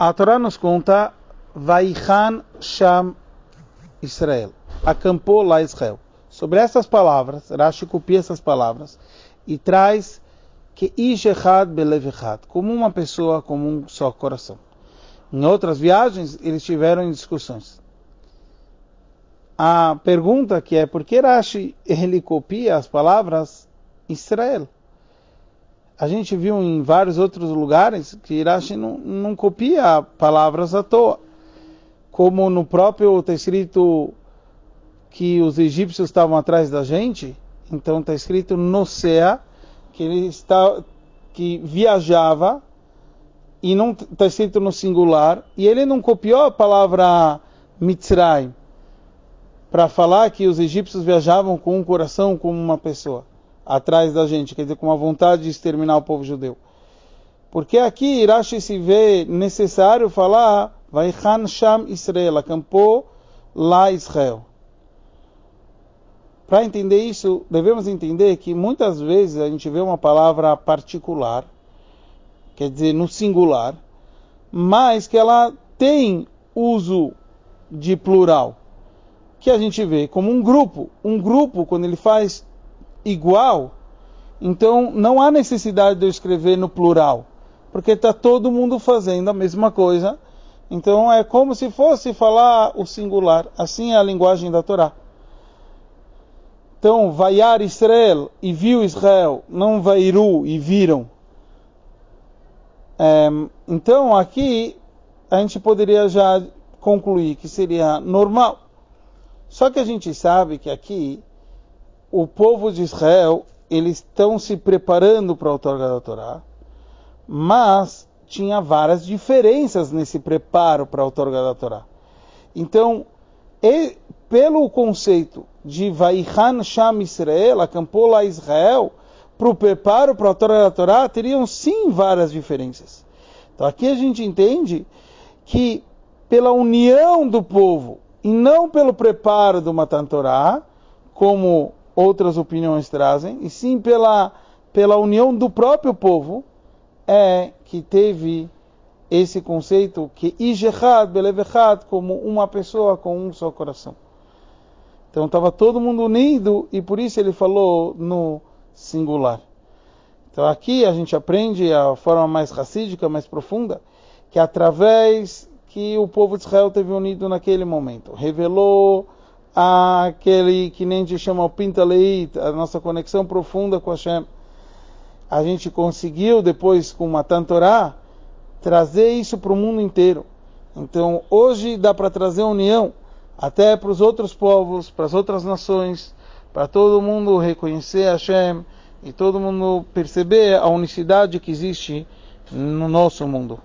A Torá nos conta Vaichan Sham Israel. Acampou lá Israel. Sobre essas palavras, Rashi copia essas palavras e traz que Ish Echad Belev Echad, como uma pessoa, como um só coração. Em outras viagens, eles tiveram discussões. A pergunta que é por que Rashi ele copia as palavras Israel? A gente viu em vários outros lugares que Rashi não, não copia palavras à toa. Como no próprio está escrito que os egípcios estavam atrás da gente, então está escrito Nosea, que ele está, que viajava, e não está escrito no singular, e ele não copiou a palavra Mitzrayim para falar que os egípcios viajavam com um coração como uma pessoa atrás da gente, quer dizer, com a vontade de exterminar o povo judeu. Porque aqui Irashi se vê necessário falar Vaichan Sham Israel, acampou lá Israel. Para entender isso, devemos entender que muitas vezes a gente vê uma palavra particular, quer dizer, no singular, mas que ela tem uso de plural, que a gente vê como um grupo. Um grupo, quando ele faz igual, então não há necessidade de eu escrever no plural, porque está todo mundo fazendo a mesma coisa. Então é como se fosse falar o singular. Assim é a linguagem da Torá. Então, vaiar Israel e viu Israel, não vairu e viram. É, então, aqui a gente poderia já concluir que seria normal. Só que a gente sabe que aqui o povo de Israel eles estão se preparando para a outorga da Torá, mas tinha várias diferenças nesse preparo para a outorga da Torá. Então, e, pelo conceito de Vaichan Sham Israel, acampou lá Israel, para o preparo para a outorga da Torá, teriam sim várias diferenças. Então aqui a gente entende que pela união do povo e não pelo preparo do Matan Torá, como outras opiniões trazem, e sim pela, pela união do próprio povo, é que teve esse conceito que Ijechad, Belevechad, como uma pessoa com um só coração. Então estava todo mundo unido e por isso ele falou no singular. Então aqui a gente aprende a forma mais racídica, mais profunda, que através que o povo de Israel teve unido naquele momento, revelou aquele que nem te chama o Pintaleit, a nossa conexão profunda com Hashem. A gente conseguiu depois com uma Tantorá trazer isso para o mundo inteiro. Então hoje dá para trazer união até para os outros povos, para as outras nações, para todo mundo reconhecer Hashem e todo mundo perceber a unicidade que existe no nosso mundo.